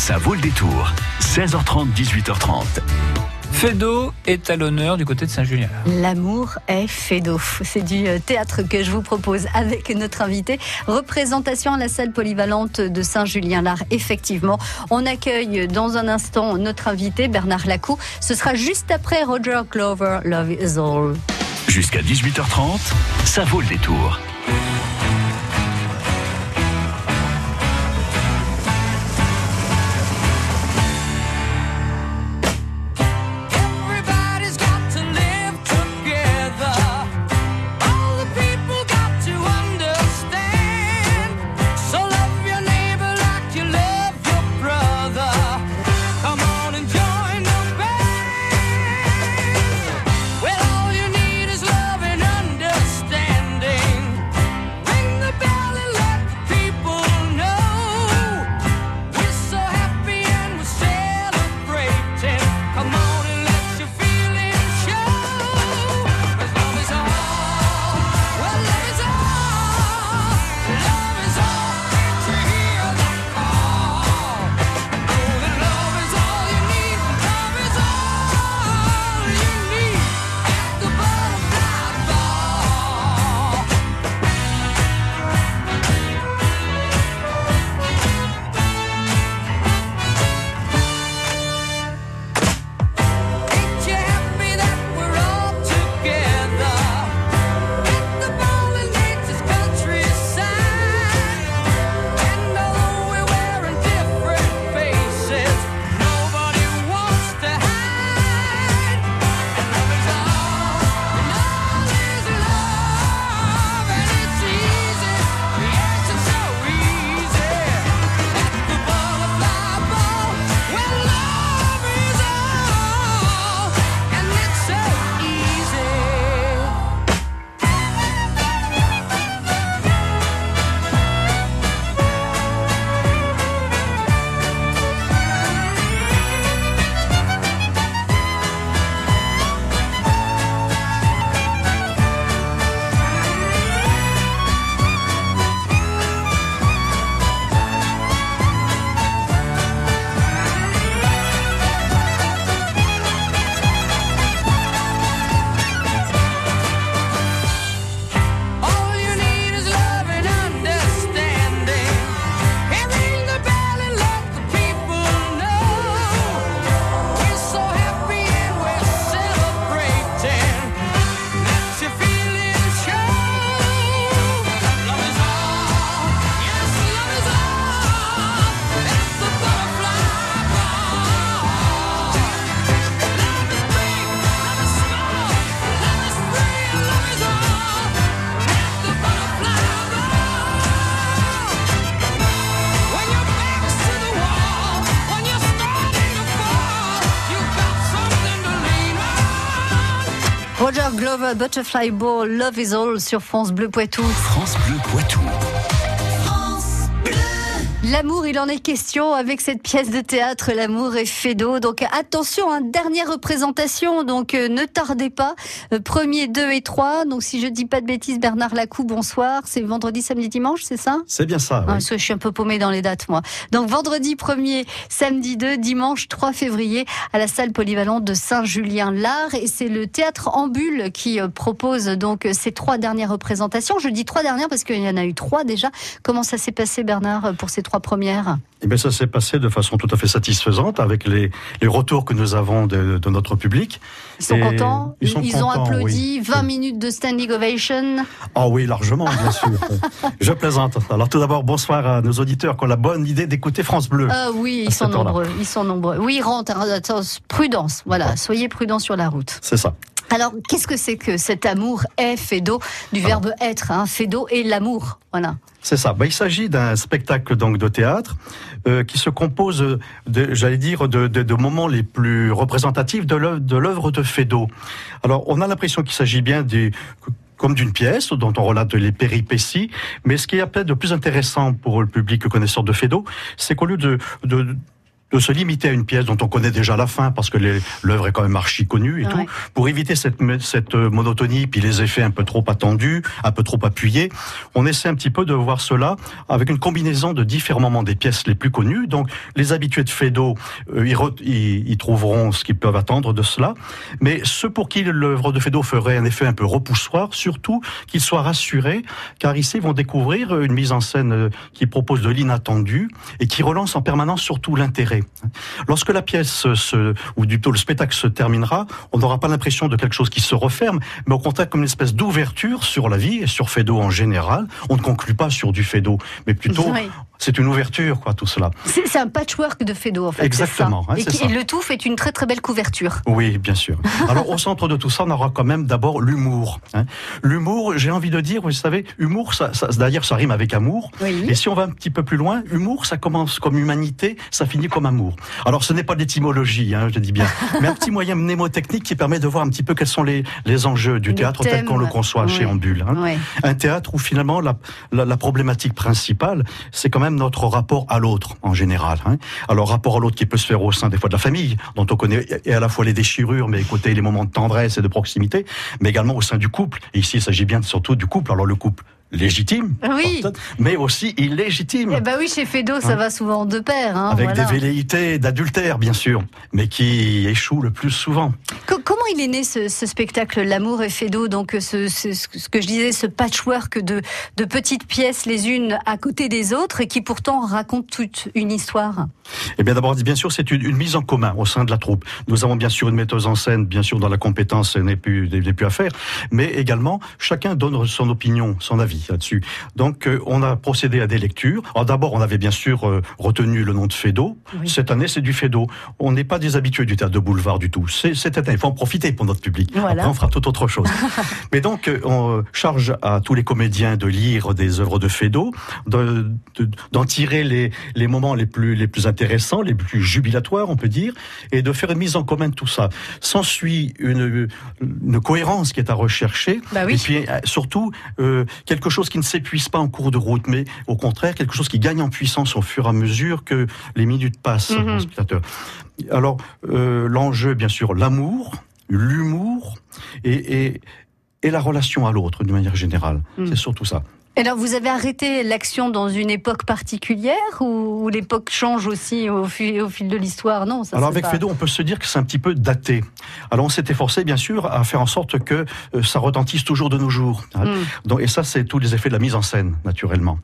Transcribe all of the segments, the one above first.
Ça vaut le détour. 16h30, 18h30. Fédo est à l'honneur du côté de Saint-Julien. L'amour est Fédo. C'est du euh, théâtre que je vous propose avec notre invité. Représentation à la salle polyvalente de Saint-Julien-L'Art. Effectivement, on accueille dans un instant notre invité Bernard Lacou. Ce sera juste après Roger Clover, Love is All. Jusqu'à 18h30, ça vaut le détour. Butterfly Ball, Love is All sur France Bleu Poitou. France Bleu Poitou. L'amour, il en est question avec cette pièce de théâtre, L'amour est fait d'eau. Donc attention, hein, dernière représentation, donc euh, ne tardez pas. Euh, premier, deux et trois. Donc si je dis pas de bêtises, Bernard Lacou, bonsoir. C'est vendredi, samedi, dimanche, c'est ça? C'est bien ça. Ah, parce que je suis un peu paumée dans les dates, moi. Donc, vendredi 1er, samedi 2, dimanche 3 février, à la salle polyvalente de Saint-Julien-L'Art. Et c'est le théâtre Ambule qui euh, propose donc ces trois dernières représentations. Je dis trois dernières parce qu'il y en a eu trois déjà. Comment ça s'est passé, Bernard, pour ces trois premières Eh bien, ça s'est passé de façon tout à fait satisfaisante avec les, les retours que nous avons de, de notre public. Ils sont Et contents ils sont ont contents, applaudi. oui. 20 minutes de standing ovation. Ah oui, largement, bien sûr. Je plaisante. Alors tout d'abord, bonsoir à nos auditeurs qui ont la bonne idée d'écouter France Bleu. Ah oui, ils sont nombreux. Ils sont nombreux. Oui, rentre. hein, prudence. Voilà, soyez prudents sur la route. C'est ça. Alors, qu'est-ce que c'est que cet amour est d'eau du verbe être, hein, d'eau et l'amour, voilà. C'est ça. Ben, il s'agit d'un spectacle donc de théâtre euh, qui se compose, de, j'allais dire, de, de, de moments les plus représentatifs de l'œuvre de, de. Alors, on a l'impression qu'il s'agit bien du comme d'une pièce dont on relate les péripéties, mais ce qui est peut-être de plus intéressant pour le public connaisseur de Feydeau, c'est qu'au lieu de, de de se limiter à une pièce dont on connaît déjà la fin parce que l'œuvre est quand même archi connue et Ouais. tout, pour éviter cette, euh, monotonie puis les effets un peu trop attendus, un peu trop appuyés, on essaie un petit peu de voir cela avec une combinaison de différents moments des pièces les plus connues. Donc les habitués de Feydeau, euh, ils, re- ils- ils trouveront ce qu'ils peuvent attendre de cela, mais ceux pour qui l'œuvre de Feydeau ferait un effet un peu repoussoir, surtout qu'ils soient rassurés, car ici ils vont découvrir une mise en scène euh, qui propose de l'inattendu et qui relance en permanence surtout l'intérêt. Lorsque la pièce se, ou plutôt le spectacle se terminera, on n'aura pas l'impression de quelque chose qui se referme, mais au contraire comme une espèce d'ouverture sur la vie et sur Feydeau en général. On ne conclut pas sur du Feydeau, mais plutôt. C'est une ouverture, quoi, tout cela. C'est un patchwork de Fédo, en fait. Exactement, ça. hein, et, qui- ça. et le tout fait une très très belle couverture. Oui, bien sûr. Alors au centre de tout ça, on aura quand même d'abord l'humour. hein. L'humour, j'ai envie de dire, vous savez, humour, ça, ça, d'ailleurs, ça rime avec amour. Oui. Et si on va un petit peu plus loin, humour, ça commence comme humanité, ça finit comme amour. Alors ce n'est pas d'étymologie, hein, je dis bien, mais un petit moyen mnémotechnique qui permet de voir un petit peu quels sont les, les enjeux du Les théâtre tel qu'on le conçoit chez. Ambule. hein. Ouais. Un théâtre où finalement la, la, la problématique principale, c'est quand même notre rapport à l'autre en général. hein. Alors rapport à l'autre qui peut se faire au sein des fois de la famille, dont on connaît et à la fois les déchirures, mais côté les moments de tendresse et de proximité, mais également au sein du couple. Ici, il s'agit bien surtout du couple. Alors le couple légitime, Oui. mais aussi illégitime. Eh ben oui, chez Fédo, ça Hein va souvent de pair. hein, avec voilà. des velléités d'adultère, bien sûr, mais qui échouent le plus souvent. Co- comment il est né ce, ce spectacle L'amour et Fédo Donc ce, ce- ce que je disais, ce patchwork de, de petites pièces les unes à côté des autres et qui pourtant racontent toute une histoire. Eh bien, d'abord, bien sûr, c'est une, une mise en commun au sein de la troupe. Nous avons bien sûr une metteuse en scène, bien sûr, dans la compétence, ce n'est plus, n'est plus à faire, mais également, chacun donne son opinion, son avis là-dessus. Donc, euh, on a procédé à des lectures. Alors, d'abord, on avait bien sûr euh, retenu le nom de Fédo. Oui. Cette année, c'est du Fédo. On n'est pas des habitués du théâtre de boulevard du tout. C'est cette année. Il faut en profiter pour notre public. Voilà. Après, on fera tout autre chose. mais donc, euh, on charge à tous les comédiens de lire des œuvres de Fédo, de- de- d'en tirer les, les moments les plus, les plus intéressants, les plus jubilatoires, on peut dire, et de faire une mise en commun de tout ça. S'ensuit une, une cohérence qui est à rechercher, Bah oui. et puis surtout euh, quelque chose qui ne s'épuise pas en cours de route, mais au contraire quelque chose qui gagne en puissance au fur et à mesure que les minutes passent Mhm. spectateur. Alors euh, l'enjeu, bien sûr, l'amour, l'humour et, et, et la relation à l'autre d'une manière générale. Mhm. C'est surtout ça. Alors vous avez arrêté l'action dans une époque particulière ou, l'époque change aussi au fil, au fil de l'histoire? Non, ça Alors avec pas- on peut se dire que c'est un petit peu daté. Alors on s'est efforcé, bien sûr, à faire en sorte que euh, ça retentisse toujours de nos jours. hein. Mm. Donc, et ça, c'est tous les effets de la mise en scène, naturellement.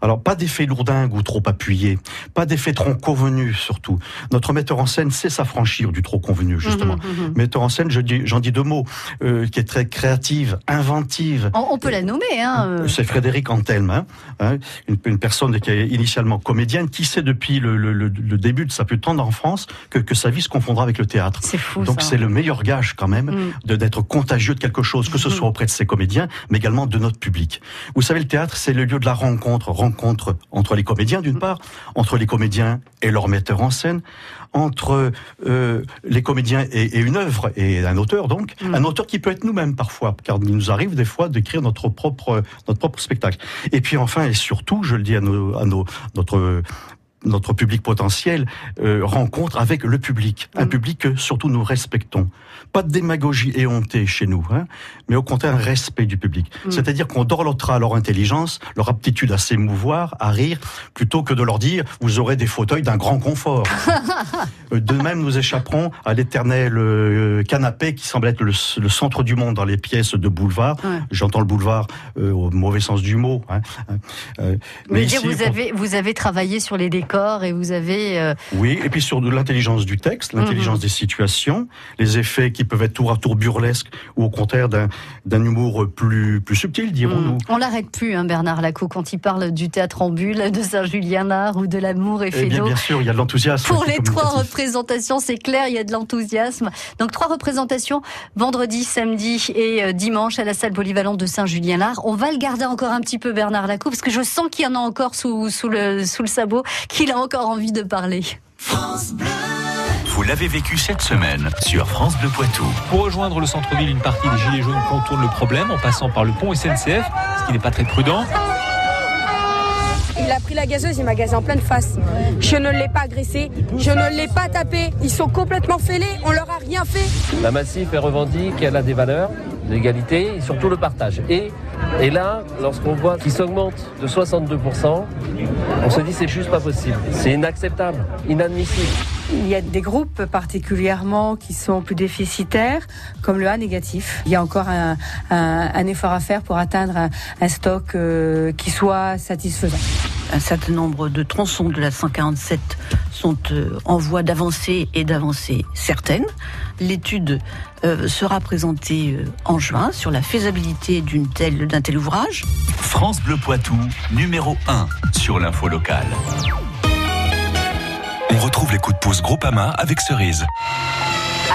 Alors pas d'effet lourdingue ou trop appuyé, pas d'effet trop convenu, surtout. Notre metteur en scène sait s'affranchir du trop convenu, justement. Mhm, mhm. Metteur en scène, je dis, j'en dis deux mots, euh, qui est très créative, inventive. On, on peut la nommer, hein euh. C'est Frédéric Antelme, hein, hein, une, une personne qui est initialement comédienne, qui sait depuis le, le- le- le début de sa plus tendre enfance que, que sa vie se confondra avec le théâtre. C'est fou Donc c'est le meilleur gage quand même Mm. d'être contagieux de quelque chose, que ce soit auprès de ses comédiens, mais également de notre public. Vous savez, le théâtre, c'est le lieu de la rencontre, rencontre entre les comédiens d'une part, entre les comédiens et leur metteur en scène, entre euh, les comédiens et, et une œuvre et un auteur donc, Mm. un auteur qui peut être nous-mêmes parfois, car il nous arrive des fois d'écrire notre propre notre propre spectacle. Et puis enfin et surtout, je le dis à nos à nos notre notre public potentiel euh, rencontre avec le public, un Mm. public que surtout nous respectons. Pas de démagogie éhontée chez nous, hein, mais au contraire un respect du public. Mm. C'est-à-dire qu'on dorlotera leur intelligence, leur aptitude à s'émouvoir, à rire, plutôt que de leur dire vous aurez des fauteuils d'un grand confort. Euh, de même, nous échapperons à l'éternel euh, canapé qui semble être le, le centre du monde dans les pièces de boulevard. Ouais. J'entends le boulevard euh, au mauvais sens du mot. Hein, Euh, Mais dire, ici, vous on- avez vous avez travaillé sur les décors et vous avez euh, oui, et puis sur l'intelligence du texte, l'intelligence des situations, les effets qui peuvent être tour à tour burlesques ou au contraire d'un humour plus plus subtil, dirons-nous. Mm. On l'arrête plus, hein, Bernard Lacou, quand il parle du théâtre en bulle, de Saint-Julien-Art ou de l'amour et Eh bien, bien sûr, il y a de l'enthousiasme. Pour qui les trois représentations, c'est clair, il y a de l'enthousiasme. Donc trois représentations, vendredi, samedi et euh, dimanche à la salle polyvalente de Saint-Julien-Lard. On va le garder encore un petit peu, Bernard Lacou, parce que je sens qu'il y en a encore sous, sous, le, sous le sabot, qu'il a encore envie de parler. Vous l'avez vécu cette semaine sur France Bleu Poitou. Pour rejoindre le centre-ville, une partie des Gilets jaunes contourne le problème en passant par le pont SNCF, ce qui n'est pas très prudent. Il a pris la gazeuse, il m'a gazé en pleine face. Je ne l'ai pas agressé, je ne l'ai pas tapé. Ils sont complètement fêlés, on leur a rien fait. La Massif elle revendique qu'elle a des valeurs, l'égalité et surtout le partage. Et, et là, lorsqu'on voit qu'il s'augmente de 62%, on se dit c'est juste pas possible. C'est inacceptable, inadmissible. Il y a des groupes particulièrement qui sont plus déficitaires, comme le A négatif. Il y a encore un, un- un effort à faire pour atteindre un, un stock euh, qui soit satisfaisant. Un certain nombre de tronçons de la 147 sont euh, en voie d'avancée et d'avancée certaine. L'étude euh, sera présentée euh, en juin sur la faisabilité d'une telle, d'un tel ouvrage. France Bleu Poitou, numéro 1 sur l'info locale. On retrouve les coups de pouce Groupama avec Cerise.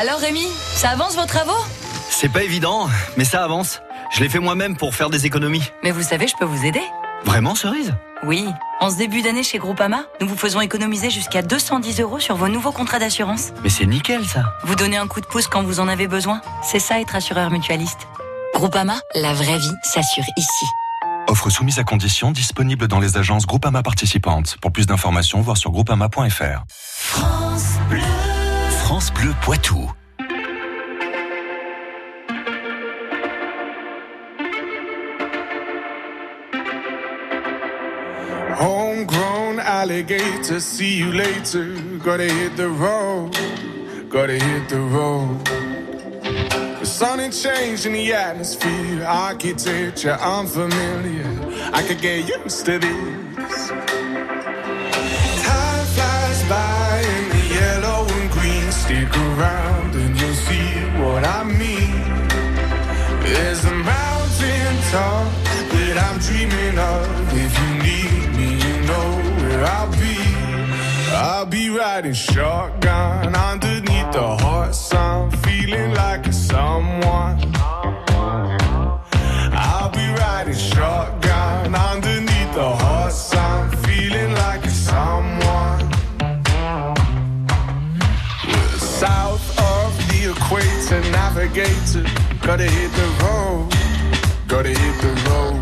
Alors Rémi, ça avance vos travaux? C'est pas évident, mais ça avance. Je l'ai fait moi-même pour faire des économies. Mais vous savez, je peux vous aider. Vraiment, Cerise? Oui, en ce début d'année chez Groupama, nous vous faisons économiser jusqu'à 210 euros sur vos nouveaux contrats d'assurance. Mais c'est nickel ça. Vous donnez un coup de pouce quand vous en avez besoin. C'est ça être assureur mutualiste. Groupama, la vraie vie s'assure ici. Offre soumise à condition disponible dans les agences Groupama participantes. Pour plus d'informations, voir sur groupama.fr. France Bleu. France Bleu Poitou. Homegrown alligator, see you later. Gotta hit the road, gotta hit the road. The sun ain't changing the atmosphere, architecture unfamiliar. I could get used to this. Time flies by in the yellow and green. Stick around mountain that I'm dreaming of. If you need me, you know where I'll be. I'll be riding shotgun underneath the hot sun, feeling like a someone. I'll be riding shotgun underneath the hot sun, feeling like a someone. South of the equator, navigator. Gotta hit the road, gotta hit the road.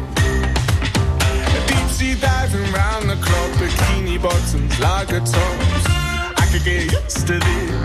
Deep sea diving round the clock, bikini bottoms, lager tops. I could get used to this.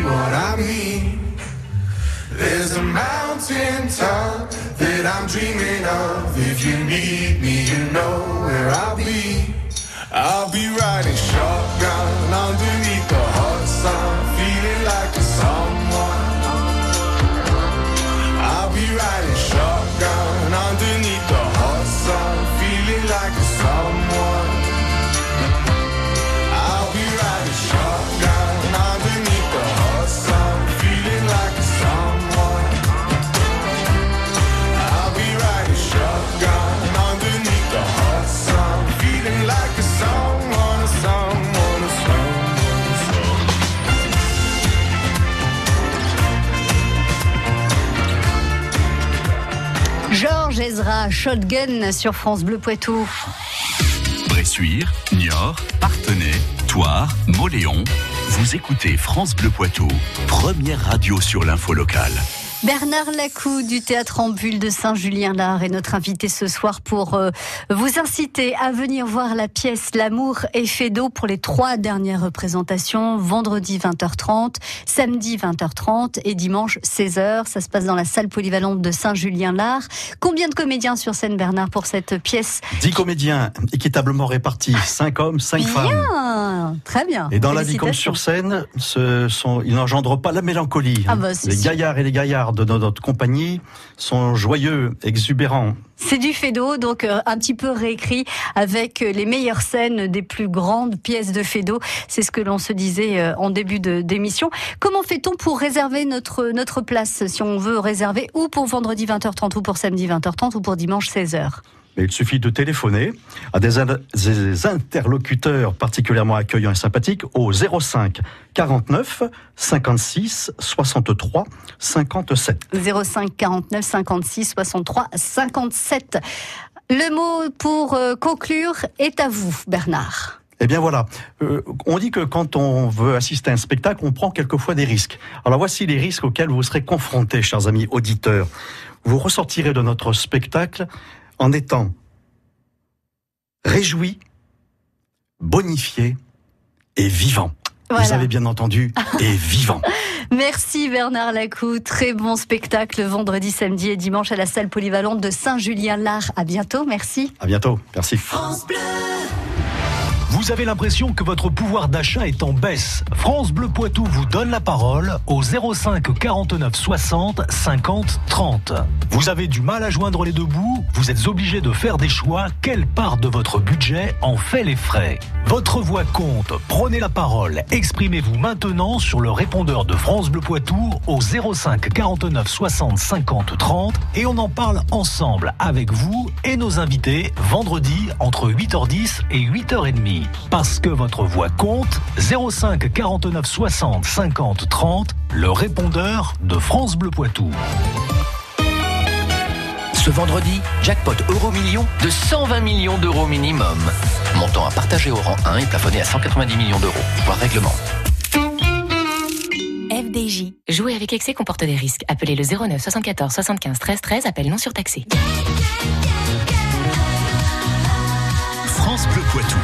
What I mean. There's a mountain top that I'm dreaming of. If you need me, you know where I'll be. I'll be riding shotgun underneath the hot sun, feeling like a someone. Shotgun sur France Bleu Poitou. Bressuire, Niort, Partenay, Toire, Moléon. Vous écoutez France Bleu Poitou, première radio sur l'info locale. Bernard Lacou du théâtre en bulle de Saint-Julien-Lard est notre invité ce soir pour euh, vous inciter à venir voir la pièce L'amour est fait d'eau pour les trois dernières représentations, vendredi 20h30, samedi 20h30 et dimanche 16h. Ça se passe dans la salle polyvalente de Saint-Julien-Lard. Combien de comédiens sur scène, Bernard, pour cette pièce Dix comédiens équitablement répartis, cinq hommes, cinq femmes. Bien, très bien. Et dans la vie comme sur scène, ce sont, ils n'engendrent pas la mélancolie. Ah bah, c'est les gaillards et les gaillards de notre compagnie sont joyeux, exubérants. C'est du Fédo, donc euh, un petit peu réécrit avec euh, les meilleures scènes des plus grandes pièces de Fédo. C'est ce que l'on se disait euh, en début d'émission. Comment fait-on pour réserver notre, notre place si on veut réserver ou pour vendredi 20h30 ou pour samedi 20h30 ou pour dimanche 16h Mais il suffit de téléphoner à des, in- des interlocuteurs particulièrement accueillants et sympathiques au 05 49 56 63 57. 05 49 56 63 57. Le mot pour euh, conclure est à vous, Bernard. Eh bien voilà, Euh, on dit que quand on veut assister à un spectacle, on prend quelquefois des risques. Alors voici les risques auxquels vous serez confrontés, chers amis auditeurs. Vous ressortirez de notre spectacle en étant réjoui, bonifié et vivant. Vous avez bien entendu, et vivant. Merci Bernard Lacou. Très bon spectacle vendredi, samedi et dimanche à la salle polyvalente de Saint-Julien-Lard. À bientôt. Merci. À bientôt. Merci. Vous avez l'impression que votre pouvoir d'achat est en baisse. France Bleu Poitou vous donne la parole au 05 49 60 50 30. Vous avez du mal à joindre les deux bouts Vous êtes obligé de faire des choix. Quelle part de votre budget en fait les frais? Votre voix compte. Prenez la parole. Exprimez-vous maintenant sur le répondeur de France Bleu Poitou au 05 49 60 50 30 et on en parle ensemble avec vous et nos invités vendredi entre 8h10 et 8h30. Parce que votre voix compte, 05 49 60 50 30, le répondeur de France Bleu Poitou. Ce vendredi, jackpot euro million de 120 millions d'euros minimum. Montant à partager au rang 1 et plafonné à 190 millions d'euros. Voir règlement. FDJ. Jouer avec excès comporte des risques. Appelez le 09 74 75 13 13. Appel non surtaxé. France Bleu Poitou.